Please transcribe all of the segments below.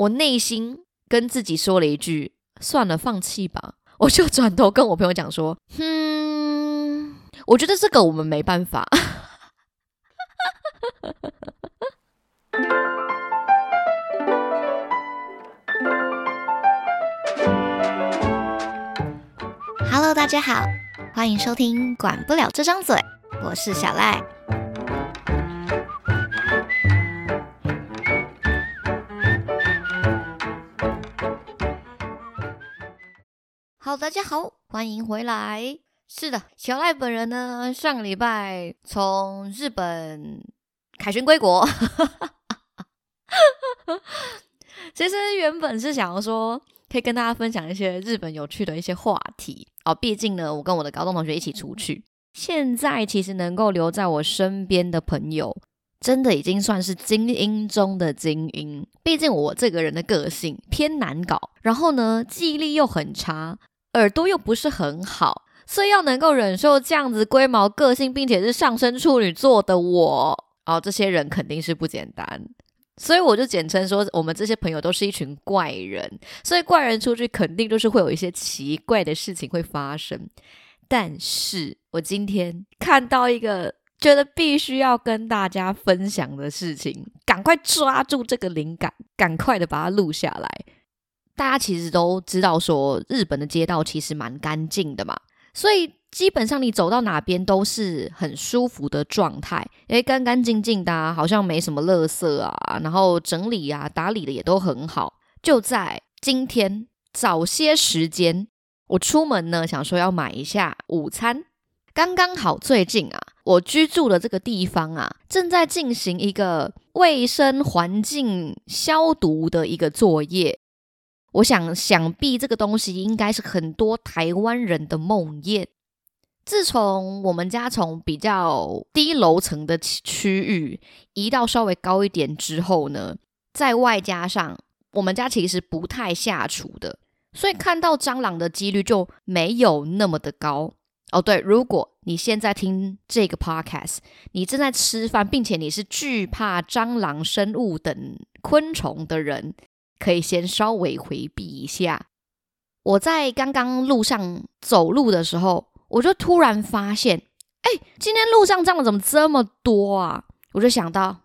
我内心跟自己说了一句：“算了，放弃吧。”我就转头跟我朋友讲说：“哼，我觉得这个我们没办法。” Hello，大家好，欢迎收听《管不了这张嘴》，我是小赖。好，大家好，欢迎回来。是的，小赖本人呢，上个礼拜从日本凯旋归国。其实原本是想要说，可以跟大家分享一些日本有趣的一些话题哦。毕竟呢，我跟我的高中同学一起出去，现在其实能够留在我身边的朋友，真的已经算是精英中的精英。毕竟我这个人的个性偏难搞，然后呢，记忆力又很差。耳朵又不是很好，所以要能够忍受这样子龟毛个性，并且是上升处女座的我，哦，这些人肯定是不简单。所以我就简称说，我们这些朋友都是一群怪人。所以怪人出去，肯定就是会有一些奇怪的事情会发生。但是我今天看到一个觉得必须要跟大家分享的事情，赶快抓住这个灵感，赶快的把它录下来。大家其实都知道，说日本的街道其实蛮干净的嘛，所以基本上你走到哪边都是很舒服的状态，因为干干净净的，好像没什么垃圾啊，然后整理啊、打理的也都很好。就在今天早些时间，我出门呢，想说要买一下午餐，刚刚好最近啊，我居住的这个地方啊，正在进行一个卫生环境消毒的一个作业。我想，想必这个东西应该是很多台湾人的梦魇。自从我们家从比较低楼层的区域移到稍微高一点之后呢，在外加上我们家其实不太下厨的，所以看到蟑螂的几率就没有那么的高。哦，对，如果你现在听这个 podcast，你正在吃饭，并且你是惧怕蟑螂、生物等昆虫的人。可以先稍微回避一下。我在刚刚路上走路的时候，我就突然发现，哎，今天路上蟑螂怎么这么多啊？我就想到，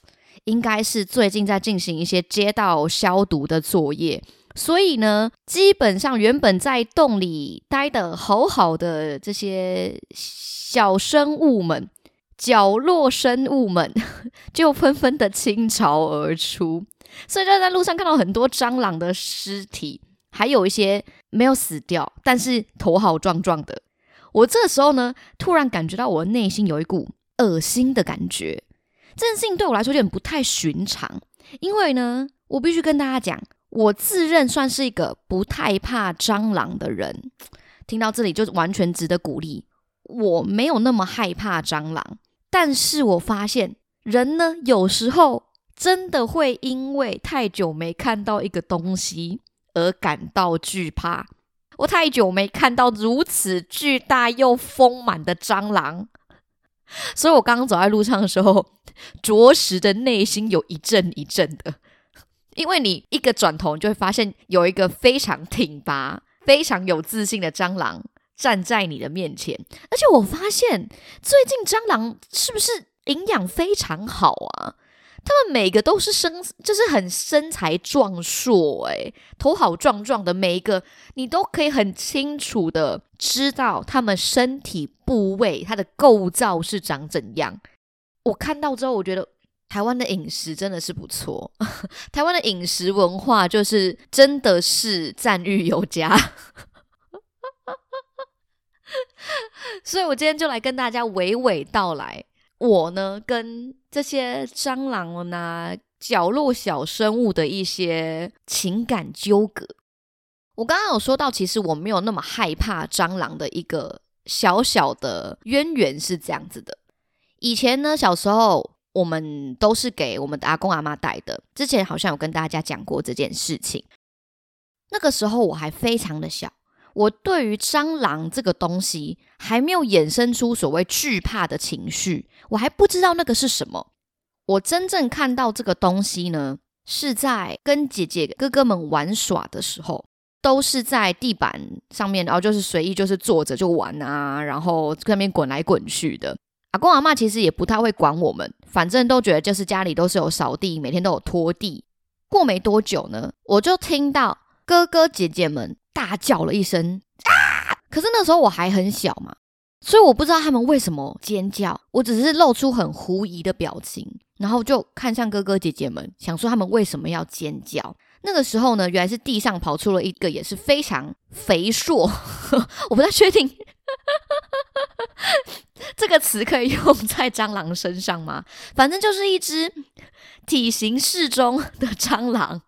应该是最近在进行一些街道消毒的作业，所以呢，基本上原本在洞里待的好好的这些小生物们、角落生物们，就纷纷的倾巢而出。所以就在路上看到很多蟑螂的尸体，还有一些没有死掉，但是头好壮壮的。我这时候呢，突然感觉到我的内心有一股恶心的感觉。这件事情对我来说有点不太寻常，因为呢，我必须跟大家讲，我自认算是一个不太怕蟑螂的人。听到这里就完全值得鼓励，我没有那么害怕蟑螂，但是我发现人呢，有时候。真的会因为太久没看到一个东西而感到惧怕。我太久没看到如此巨大又丰满的蟑螂，所以我刚刚走在路上的时候，着实的内心有一阵一阵的。因为你一个转头，你就会发现有一个非常挺拔、非常有自信的蟑螂站在你的面前。而且我发现最近蟑螂是不是营养非常好啊？他们每个都是身，就是很身材壮硕，诶，头好壮壮的，每一个你都可以很清楚的知道他们身体部位它的构造是长怎样。我看到之后，我觉得台湾的饮食真的是不错，台湾的饮食文化就是真的是赞誉有加。所以我今天就来跟大家娓娓道来。我呢，跟这些蟑螂呢、角落小生物的一些情感纠葛。我刚刚有说到，其实我没有那么害怕蟑螂的一个小小的渊源是这样子的。以前呢，小时候我们都是给我们的阿公阿妈带的。之前好像有跟大家讲过这件事情。那个时候我还非常的小。我对于蟑螂这个东西还没有衍生出所谓惧怕的情绪，我还不知道那个是什么。我真正看到这个东西呢，是在跟姐姐哥哥们玩耍的时候，都是在地板上面，然后就是随意就是坐着就玩啊，然后在那边滚来滚去的。阿公阿妈其实也不太会管我们，反正都觉得就是家里都是有扫地，每天都有拖地。过没多久呢，我就听到哥哥姐姐们大叫了一声啊！可是那时候我还很小嘛，所以我不知道他们为什么尖叫，我只是露出很狐疑的表情，然后就看向哥哥姐姐们，想说他们为什么要尖叫。那个时候呢，原来是地上跑出了一个也是非常肥硕，我不太确定。这个词可以用在蟑螂身上吗？反正就是一只体型适中的蟑螂，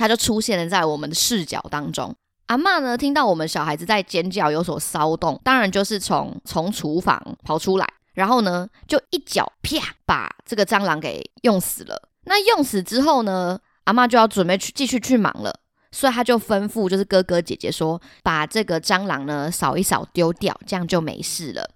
他就出现了在我们的视角当中。阿妈呢，听到我们小孩子在尖叫，有所骚动，当然就是从从厨房跑出来，然后呢，就一脚啪把这个蟑螂给用死了。那用死之后呢，阿妈就要准备去继续去忙了。所以他就吩咐，就是哥哥姐姐说，把这个蟑螂呢扫一扫丢掉，这样就没事了。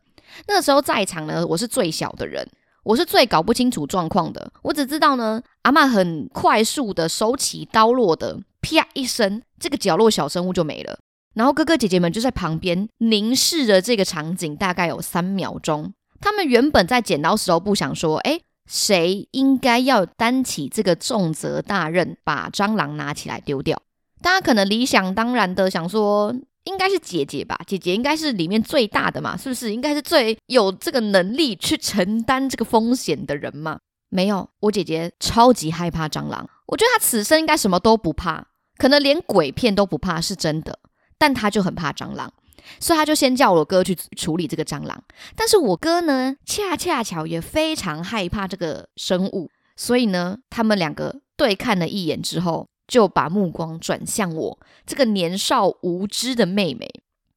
那个时候在场呢，我是最小的人，我是最搞不清楚状况的。我只知道呢，阿妈很快速的手起刀落的，啪一声，这个角落小生物就没了。然后哥哥姐姐们就在旁边凝视着这个场景，大概有三秒钟。他们原本在剪刀石头布，想说，哎，谁应该要担起这个重责大任，把蟑螂拿起来丢掉？大家可能理想当然的想说，应该是姐姐吧，姐姐应该是里面最大的嘛，是不是？应该是最有这个能力去承担这个风险的人嘛？没有，我姐姐超级害怕蟑螂，我觉得她此生应该什么都不怕，可能连鬼片都不怕，是真的。但她就很怕蟑螂，所以她就先叫我哥去处理这个蟑螂。但是我哥呢，恰恰巧也非常害怕这个生物，所以呢，他们两个对看了一眼之后。就把目光转向我这个年少无知的妹妹，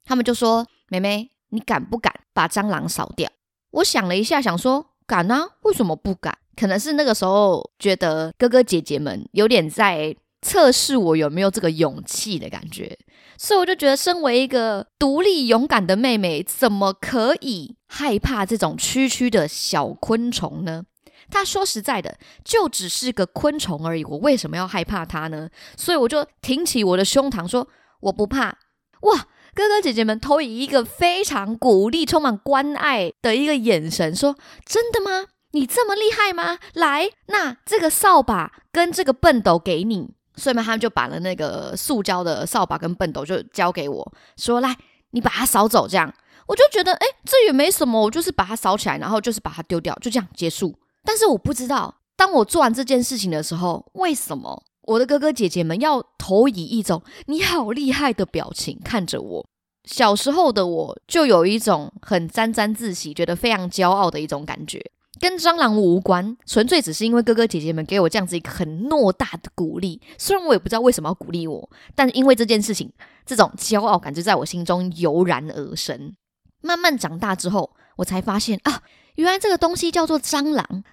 他们就说：“妹妹，你敢不敢把蟑螂扫掉？”我想了一下，想说：“敢啊，为什么不敢？”可能是那个时候觉得哥哥姐姐们有点在测试我有没有这个勇气的感觉，所以我就觉得，身为一个独立勇敢的妹妹，怎么可以害怕这种区区的小昆虫呢？他说：“实在的，就只是个昆虫而已，我为什么要害怕它呢？”所以我就挺起我的胸膛说：“我不怕。”哇，哥哥姐姐们投以一个非常鼓励、充满关爱的一个眼神，说：“真的吗？你这么厉害吗？来，那这个扫把跟这个笨斗给你。”所以嘛，他们就把了那个塑胶的扫把跟笨斗就交给我，说：“来，你把它扫走。”这样我就觉得，哎，这也没什么，我就是把它扫起来，然后就是把它丢掉，就这样结束。但是我不知道，当我做完这件事情的时候，为什么我的哥哥姐姐们要投以一种“你好厉害”的表情看着我？小时候的我就有一种很沾沾自喜、觉得非常骄傲的一种感觉，跟蟑螂无关，纯粹只是因为哥哥姐姐们给我这样子一个很诺大的鼓励。虽然我也不知道为什么要鼓励我，但因为这件事情，这种骄傲感就在我心中油然而生。慢慢长大之后，我才发现啊，原来这个东西叫做蟑螂。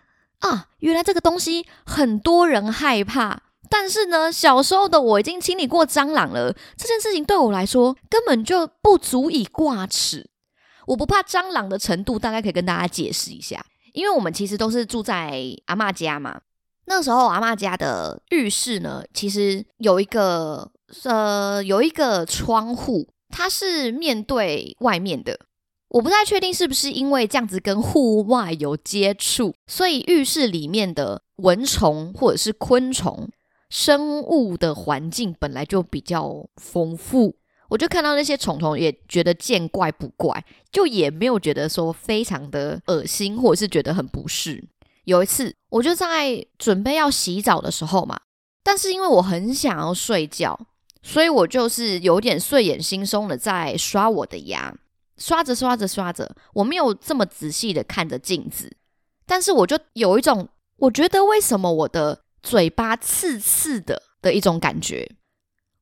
啊，原来这个东西很多人害怕，但是呢，小时候的我已经清理过蟑螂了，这件事情对我来说根本就不足以挂齿。我不怕蟑螂的程度，大概可以跟大家解释一下，因为我们其实都是住在阿妈家嘛。那时候阿妈家的浴室呢，其实有一个呃有一个窗户，它是面对外面的。我不太确定是不是因为这样子跟户外有接触，所以浴室里面的蚊虫或者是昆虫生物的环境本来就比较丰富。我就看到那些虫虫，也觉得见怪不怪，就也没有觉得说非常的恶心，或者是觉得很不适。有一次，我就在准备要洗澡的时候嘛，但是因为我很想要睡觉，所以我就是有点睡眼惺忪的在刷我的牙。刷着刷着刷着，我没有这么仔细的看着镜子，但是我就有一种，我觉得为什么我的嘴巴刺刺的的一种感觉。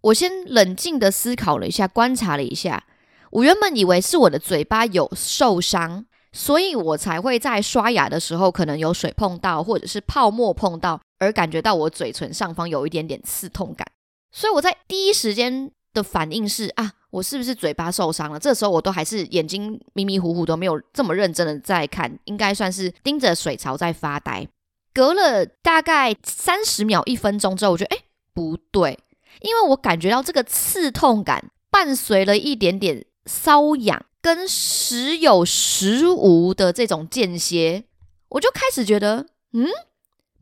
我先冷静的思考了一下，观察了一下，我原本以为是我的嘴巴有受伤，所以我才会在刷牙的时候可能有水碰到，或者是泡沫碰到，而感觉到我嘴唇上方有一点点刺痛感。所以我在第一时间的反应是啊。我是不是嘴巴受伤了？这时候我都还是眼睛迷迷糊糊，都没有这么认真的在看，应该算是盯着水槽在发呆。隔了大概三十秒、一分钟之后，我觉得哎不对，因为我感觉到这个刺痛感伴随了一点点瘙痒，跟时有时无的这种间歇，我就开始觉得嗯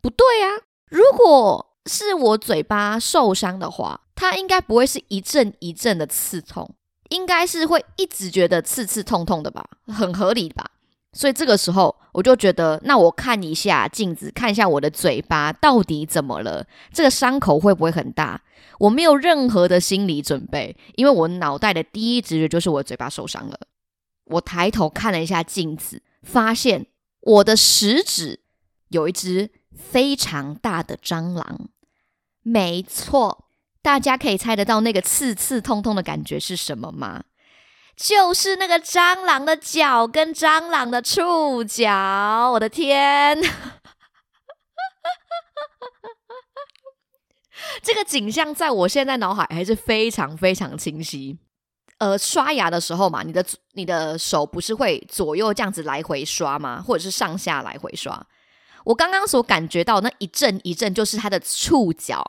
不对啊。如果是我嘴巴受伤的话，它应该不会是一阵一阵的刺痛，应该是会一直觉得刺刺痛痛的吧，很合理吧。所以这个时候，我就觉得，那我看一下镜子，看一下我的嘴巴到底怎么了，这个伤口会不会很大？我没有任何的心理准备，因为我脑袋的第一直觉就是我嘴巴受伤了。我抬头看了一下镜子，发现我的食指有一只非常大的蟑螂。没错，大家可以猜得到那个刺刺痛痛的感觉是什么吗？就是那个蟑螂的脚跟蟑螂的触角，我的天！这个景象在我现在脑海还是非常非常清晰。呃，刷牙的时候嘛，你的你的手不是会左右这样子来回刷吗？或者是上下来回刷？我刚刚所感觉到那一阵一阵，就是它的触角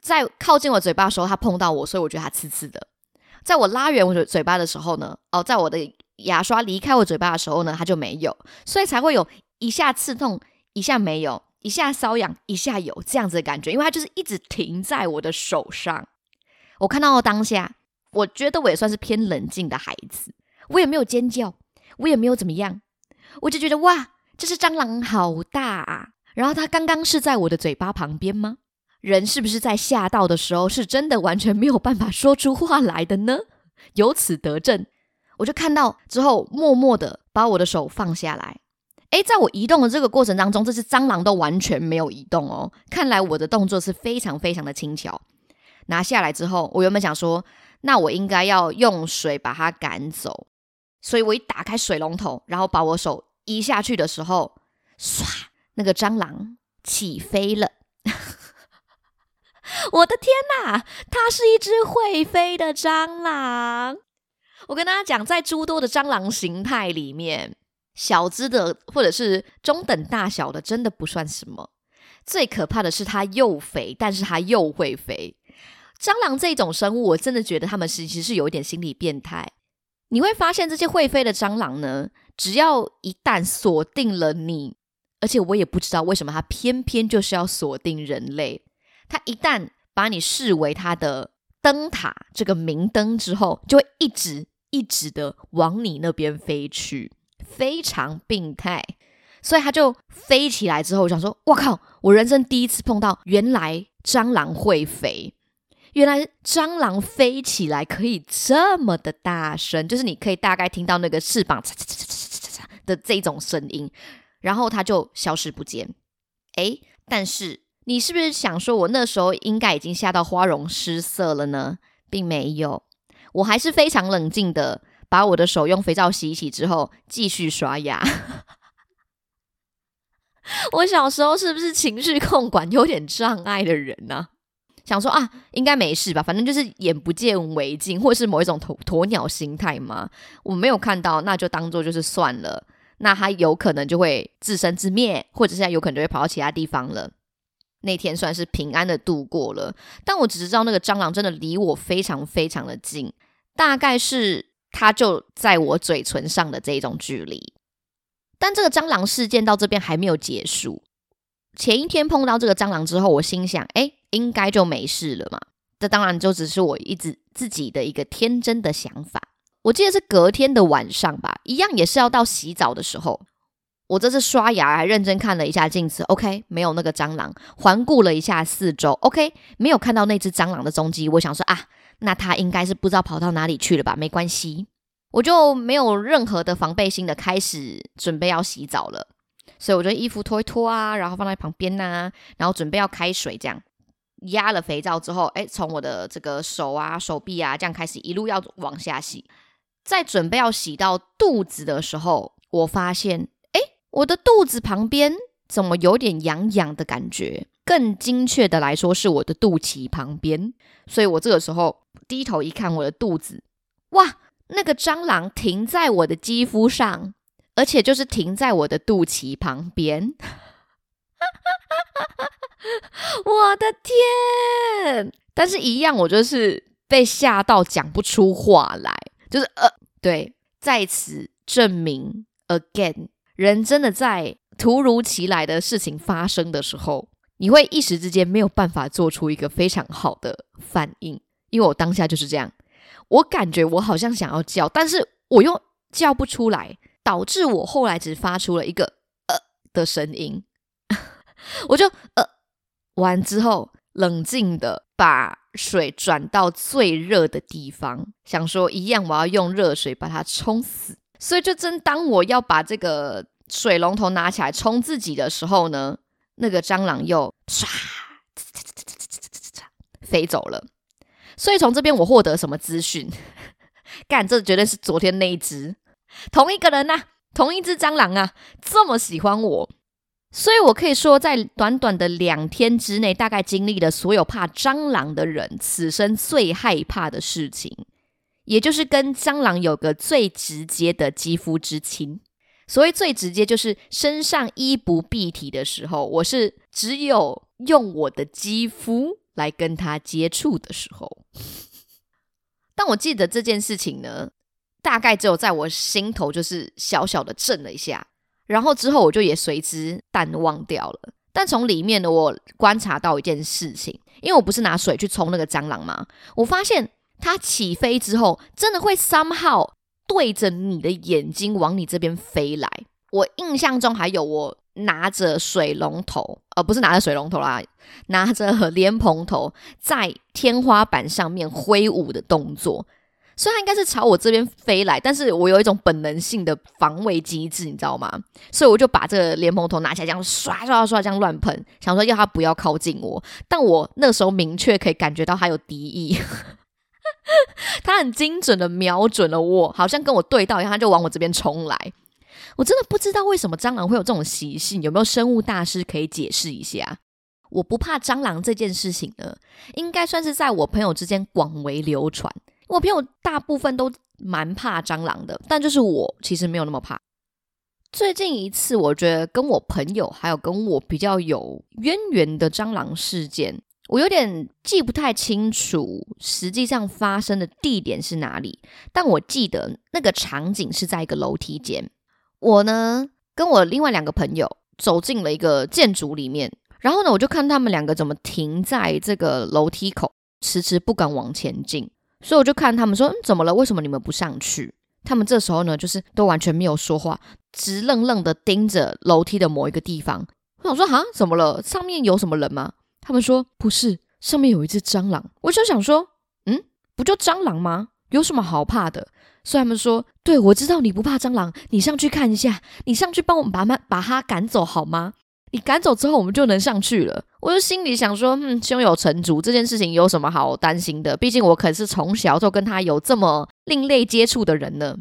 在靠近我嘴巴的时候，它碰到我，所以我觉得它刺刺的。在我拉远我的嘴巴的时候呢，哦，在我的牙刷离开我嘴巴的时候呢，它就没有，所以才会有一下刺痛，一下没有，一下瘙痒，一下有这样子的感觉，因为它就是一直停在我的手上。我看到当下，我觉得我也算是偏冷静的孩子，我也没有尖叫，我也没有怎么样，我就觉得哇，这只蟑螂好大啊！然后它刚刚是在我的嘴巴旁边吗？人是不是在吓到的时候，是真的完全没有办法说出话来的呢？由此得证，我就看到之后，默默的把我的手放下来。诶，在我移动的这个过程当中，这只蟑螂都完全没有移动哦。看来我的动作是非常非常的轻巧。拿下来之后，我原本想说，那我应该要用水把它赶走。所以我一打开水龙头，然后把我手移下去的时候，唰，那个蟑螂起飞了。我的天哪，它是一只会飞的蟑螂！我跟大家讲，在诸多的蟑螂形态里面，小只的或者是中等大小的，真的不算什么。最可怕的是它又肥，但是它又会飞。蟑螂这种生物，我真的觉得它们是其实是有一点心理变态。你会发现，这些会飞的蟑螂呢，只要一旦锁定了你，而且我也不知道为什么它偏偏就是要锁定人类。它一旦把你视为它的灯塔，这个明灯之后，就会一直一直的往你那边飞去，非常病态。所以它就飞起来之后，我想说：“我靠！我人生第一次碰到，原来蟑螂会飞，原来蟑螂飞起来可以这么的大声，就是你可以大概听到那个翅膀嚓嚓嚓的这种声音，然后他就消失不见。诶，但是。你是不是想说，我那时候应该已经吓到花容失色了呢？并没有，我还是非常冷静的，把我的手用肥皂洗一洗之后，继续刷牙。我小时候是不是情绪控管有点障碍的人呢？想说啊，应该没事吧，反正就是眼不见为净，或是某一种鸵鸵鸟心态嘛。我没有看到，那就当做就是算了。那它有可能就会自生自灭，或者现在有可能就会跑到其他地方了。那天算是平安的度过了，但我只知道那个蟑螂真的离我非常非常的近，大概是它就在我嘴唇上的这一种距离。但这个蟑螂事件到这边还没有结束。前一天碰到这个蟑螂之后，我心想，哎，应该就没事了嘛。这当然就只是我一直自己的一个天真的想法。我记得是隔天的晚上吧，一样也是要到洗澡的时候。我这次刷牙还认真看了一下镜子，OK，没有那个蟑螂。环顾了一下四周，OK，没有看到那只蟑螂的踪迹。我想说啊，那它应该是不知道跑到哪里去了吧？没关系，我就没有任何的防备心的开始准备要洗澡了。所以我就衣服脱一脱啊，然后放在旁边呐，然后准备要开水，这样压了肥皂之后，哎，从我的这个手啊、手臂啊这样开始一路要往下洗。在准备要洗到肚子的时候，我发现。哎我的肚子旁边怎么有点痒痒的感觉？更精确的来说，是我的肚脐旁边。所以我这个时候低头一看，我的肚子，哇，那个蟑螂停在我的肌肤上，而且就是停在我的肚脐旁边。我的天！但是，一样，我就是被吓到讲不出话来，就是呃，对，在此证明 again，人真的在突如其来的事情发生的时候，你会一时之间没有办法做出一个非常好的反应。因为我当下就是这样，我感觉我好像想要叫，但是我又叫不出来，导致我后来只发出了一个呃的声音，我就呃。完之后，冷静的把水转到最热的地方，想说一样，我要用热水把它冲死。所以，就真当我要把这个水龙头拿起来冲自己的时候呢，那个蟑螂又唰飞走了。所以从这边我获得什么资讯？干，这绝对是昨天那一只，同一个人呐，同一只蟑螂啊，这么喜欢我。所以，我可以说，在短短的两天之内，大概经历了所有怕蟑螂的人此生最害怕的事情，也就是跟蟑螂有个最直接的肌肤之亲。所谓最直接，就是身上衣不蔽体的时候，我是只有用我的肌肤来跟他接触的时候。但我记得这件事情呢，大概只有在我心头就是小小的震了一下。然后之后我就也随之淡忘掉了。但从里面呢，我观察到一件事情，因为我不是拿水去冲那个蟑螂吗？我发现它起飞之后，真的会 somehow 对着你的眼睛往你这边飞来。我印象中还有我拿着水龙头，呃，不是拿着水龙头啦，拿着莲蓬头在天花板上面挥舞的动作。所以它应该是朝我这边飞来，但是我有一种本能性的防卫机制，你知道吗？所以我就把这个莲蓬头拿起来，这样刷刷刷这样乱喷，想说要它不要靠近我。但我那时候明确可以感觉到它有敌意，它很精准的瞄准了我，好像跟我对到一样，它就往我这边冲来。我真的不知道为什么蟑螂会有这种习性，有没有生物大师可以解释一下？我不怕蟑螂这件事情呢，应该算是在我朋友之间广为流传。我朋友大部分都蛮怕蟑螂的，但就是我其实没有那么怕。最近一次，我觉得跟我朋友还有跟我比较有渊源的蟑螂事件，我有点记不太清楚实际上发生的地点是哪里，但我记得那个场景是在一个楼梯间。我呢跟我另外两个朋友走进了一个建筑里面，然后呢我就看他们两个怎么停在这个楼梯口，迟迟不敢往前进。所以我就看他们说，嗯怎么了？为什么你们不上去？他们这时候呢，就是都完全没有说话，直愣愣的盯着楼梯的某一个地方。我想说，哈，怎么了？上面有什么人吗？他们说不是，上面有一只蟑螂。我就想说，嗯，不就蟑螂吗？有什么好怕的？所以他们说，对我知道你不怕蟑螂，你上去看一下，你上去帮我们把它把它赶走好吗？你赶走之后，我们就能上去了。我就心里想说，嗯，胸有成竹，这件事情有什么好担心的？毕竟我可是从小就跟他有这么另类接触的人呢。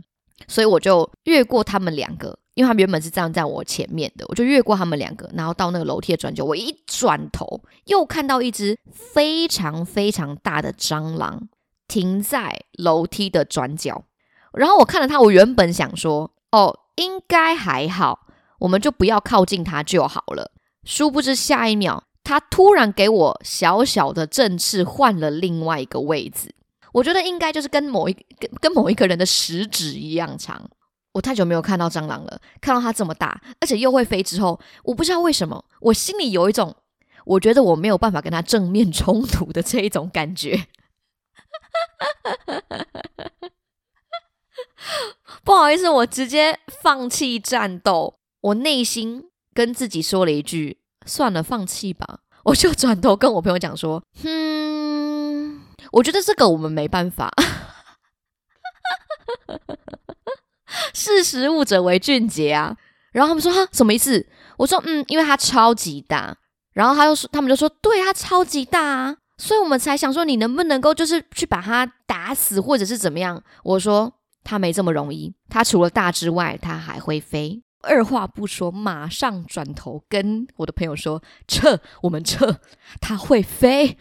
所以我就越过他们两个，因为他们原本是站在我前面的，我就越过他们两个，然后到那个楼梯的转角，我一转头，又看到一只非常非常大的蟑螂停在楼梯的转角。然后我看了他，我原本想说，哦，应该还好。我们就不要靠近它就好了。殊不知下一秒，它突然给我小小的振翅，换了另外一个位置。我觉得应该就是跟某一跟跟某一个人的食指一样长。我太久没有看到蟑螂了，看到它这么大，而且又会飞之后，我不知道为什么，我心里有一种，我觉得我没有办法跟它正面冲突的这一种感觉。不好意思，我直接放弃战斗。我内心跟自己说了一句：“算了，放弃吧。”我就转头跟我朋友讲说：“嗯，我觉得这个我们没办法。识时务者为俊杰啊。”然后他们说：“哈，什么意思？”我说：“嗯，因为它超级大。”然后他又说：“他们就说，对，它超级大啊，所以我们才想说，你能不能够就是去把它打死，或者是怎么样？”我说：“它没这么容易，它除了大之外，它还会飞。”二话不说，马上转头跟我的朋友说：“撤，我们撤，它会飞。”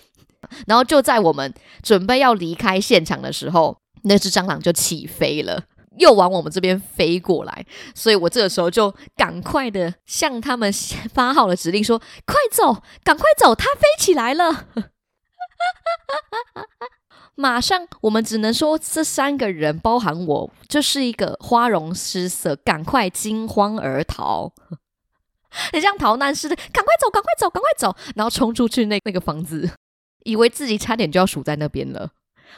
然后就在我们准备要离开现场的时候，那只蟑螂就起飞了。又往我们这边飞过来，所以我这个时候就赶快的向他们发号了指令说：“快走，赶快走，它飞起来了！”马上，我们只能说这三个人，包含我，就是一个花容失色，赶快惊慌而逃，很像逃难似的，赶快走，赶快走，赶快走，然后冲出去那那个房子，以为自己差点就要数在那边了。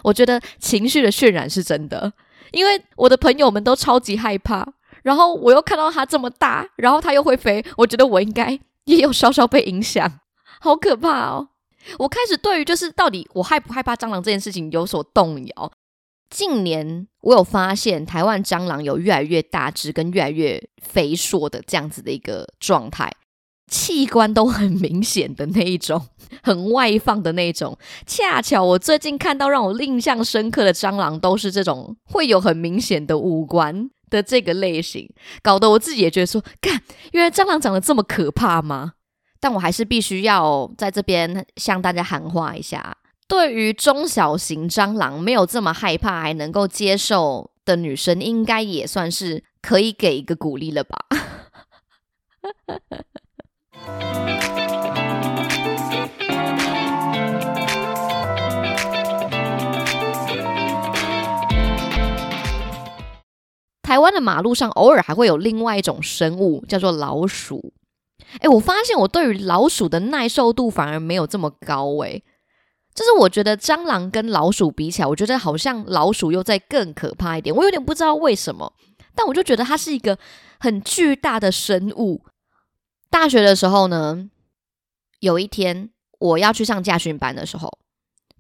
我觉得情绪的渲染是真的，因为我的朋友们都超级害怕，然后我又看到它这么大，然后它又会飞，我觉得我应该也有稍稍被影响，好可怕哦。我开始对于就是到底我害不害怕蟑螂这件事情有所动摇。近年我有发现台湾蟑螂有越来越大只跟越来越肥硕的这样子的一个状态，器官都很明显的那一种，很外放的那一种。恰巧我最近看到让我印象深刻的蟑螂都是这种会有很明显的五官的这个类型，搞得我自己也觉得说，看，原来蟑螂长得这么可怕吗？但我还是必须要在这边向大家喊话一下：，对于中小型蟑螂没有这么害怕，还能够接受的女生，应该也算是可以给一个鼓励了吧？台湾的马路上偶尔还会有另外一种生物，叫做老鼠。哎，我发现我对于老鼠的耐受度反而没有这么高哎，就是我觉得蟑螂跟老鼠比起来，我觉得好像老鼠又在更可怕一点。我有点不知道为什么，但我就觉得它是一个很巨大的生物。大学的时候呢，有一天我要去上驾训班的时候，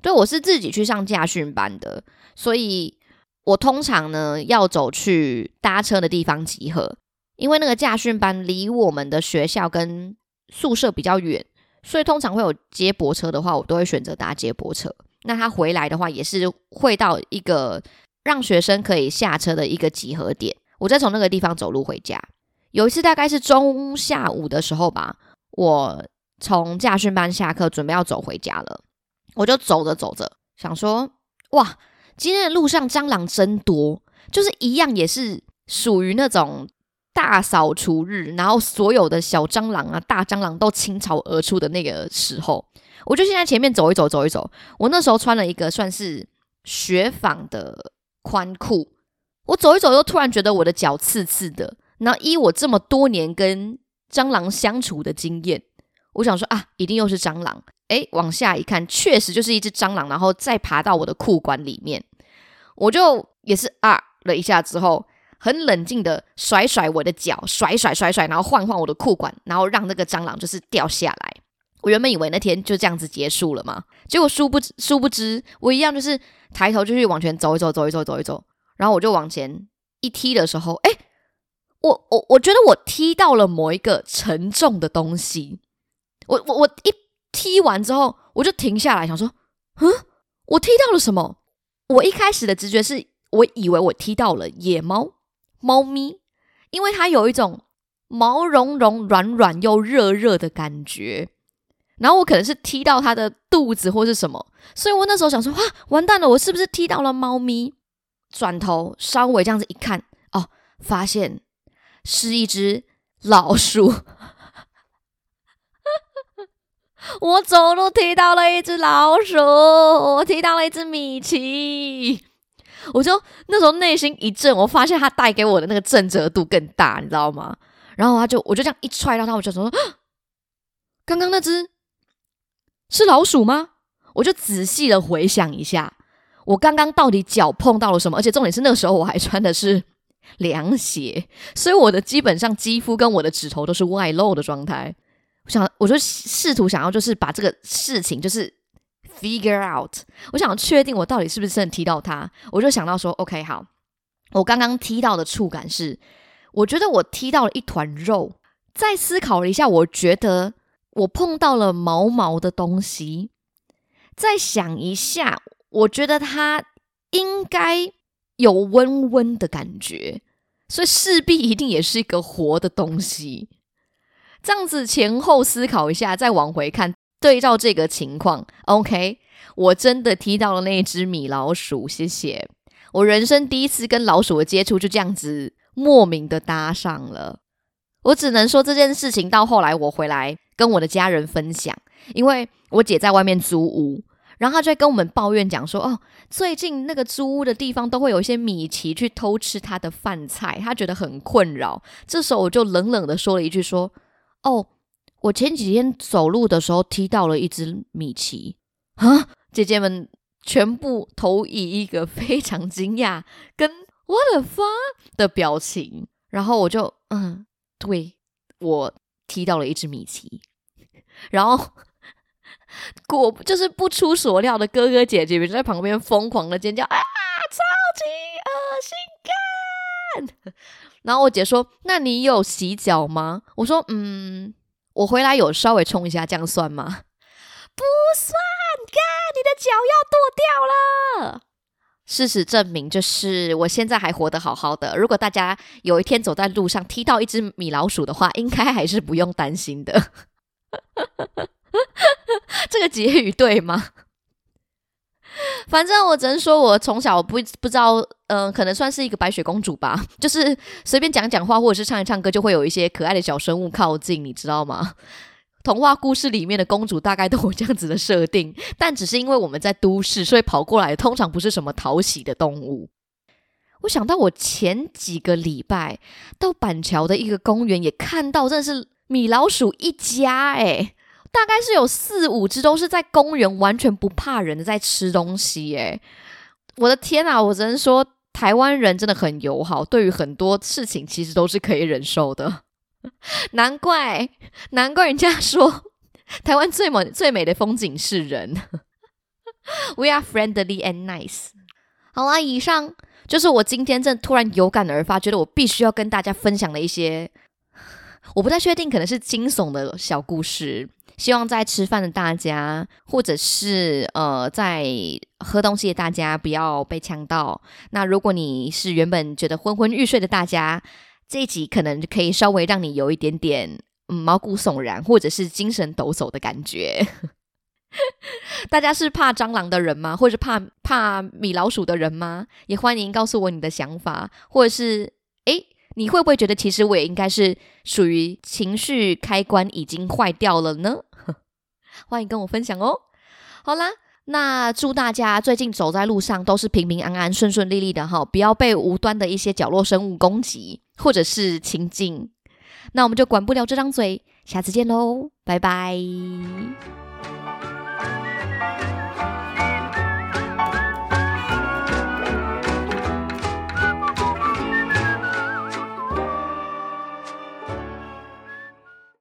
对我是自己去上驾训班的，所以我通常呢要走去搭车的地方集合。因为那个驾训班离我们的学校跟宿舍比较远，所以通常会有接驳车的话，我都会选择搭接驳车。那他回来的话，也是会到一个让学生可以下车的一个集合点，我再从那个地方走路回家。有一次大概是中下午的时候吧，我从驾训班下课，准备要走回家了，我就走着走着，想说，哇，今天的路上蟑螂真多，就是一样也是属于那种。大扫除日，然后所有的小蟑螂啊、大蟑螂都倾巢而出的那个时候，我就现在前面走一走，走一走。我那时候穿了一个算是雪纺的宽裤，我走一走，又突然觉得我的脚刺刺的。然后依我这么多年跟蟑螂相处的经验，我想说啊，一定又是蟑螂。诶，往下一看，确实就是一只蟑螂，然后再爬到我的裤管里面，我就也是啊了一下之后。很冷静的甩甩我的脚，甩甩甩甩，然后晃晃我的裤管，然后让那个蟑螂就是掉下来。我原本以为那天就这样子结束了嘛，结果殊不，殊不知我一样就是抬头就去往前走一走，走一走，走一走，然后我就往前一踢的时候，哎，我我我觉得我踢到了某一个沉重的东西。我我我一踢完之后，我就停下来想说，嗯，我踢到了什么？我一开始的直觉是我以为我踢到了野猫。猫咪，因为它有一种毛茸茸、软软又热热的感觉，然后我可能是踢到它的肚子或是什么，所以我那时候想说：哇，完蛋了，我是不是踢到了猫咪？转头稍微这样子一看，哦，发现是一只老鼠。我走路踢到了一只老鼠，我踢到了一只米奇。我就那时候内心一震，我发现他带给我的那个震折度更大，你知道吗？然后他就我就这样一踹到他，我就说：“刚刚那只是老鼠吗？”我就仔细的回想一下，我刚刚到底脚碰到了什么？而且重点是那个时候我还穿的是凉鞋，所以我的基本上肌肤跟我的指头都是外露的状态。我想，我就试图想要就是把这个事情就是。Figure out，我想确定我到底是不是真的踢到它，我就想到说，OK，好，我刚刚踢到的触感是，我觉得我踢到了一团肉。再思考了一下，我觉得我碰到了毛毛的东西。再想一下，我觉得它应该有温温的感觉，所以势必一定也是一个活的东西。这样子前后思考一下，再往回看。对照这个情况，OK，我真的踢到了那只米老鼠，谢谢。我人生第一次跟老鼠的接触就这样子莫名的搭上了。我只能说这件事情到后来我回来跟我的家人分享，因为我姐在外面租屋，然后她就跟我们抱怨讲说：“哦，最近那个租屋的地方都会有一些米奇去偷吃她的饭菜，她觉得很困扰。”这时候我就冷冷的说了一句：“说哦，我前几天走路的时候踢到了一只米奇啊！”姐姐们全部投以一个非常惊讶跟 “what the fuck” 的表情，然后我就嗯。对，我踢到了一只米奇，然后果就是不出所料的，哥哥姐姐们在旁边疯狂的尖叫啊，超级恶心干！然后我姐说：“那你有洗脚吗？”我说：“嗯，我回来有稍微冲一下，这样算吗？” 不算，干，你的脚要剁掉了。事实证明，就是我现在还活得好好的。如果大家有一天走在路上踢到一只米老鼠的话，应该还是不用担心的。这个结语对吗？反正我只能说，我从小不不知道，嗯，可能算是一个白雪公主吧。就是随便讲讲话，或者是唱一唱歌，就会有一些可爱的小生物靠近，你知道吗？童话故事里面的公主大概都有这样子的设定，但只是因为我们在都市，所以跑过来通常不是什么讨喜的动物。我想到我前几个礼拜到板桥的一个公园，也看到真的是米老鼠一家，诶，大概是有四五只，都是在公园完全不怕人的在吃东西，诶，我的天啊！我只能说台湾人真的很友好，对于很多事情其实都是可以忍受的。难怪，难怪人家说 台湾最美最美的风景是人。We are friendly and nice。好啦，以上就是我今天正突然有感而发，觉得我必须要跟大家分享的一些，我不太确定，可能是惊悚的小故事。希望在吃饭的大家，或者是呃在喝东西的大家，不要被呛到。那如果你是原本觉得昏昏欲睡的大家，这一集可能可以稍微让你有一点点毛骨悚然，或者是精神抖擞的感觉。大家是怕蟑螂的人吗？或者怕怕米老鼠的人吗？也欢迎告诉我你的想法，或者是诶，你会不会觉得其实我也应该是属于情绪开关已经坏掉了呢？欢迎跟我分享哦。好啦。那祝大家最近走在路上都是平平安安、顺顺利利的哈，不要被无端的一些角落生物攻击或者是亲近。那我们就管不了这张嘴，下次见喽，拜拜。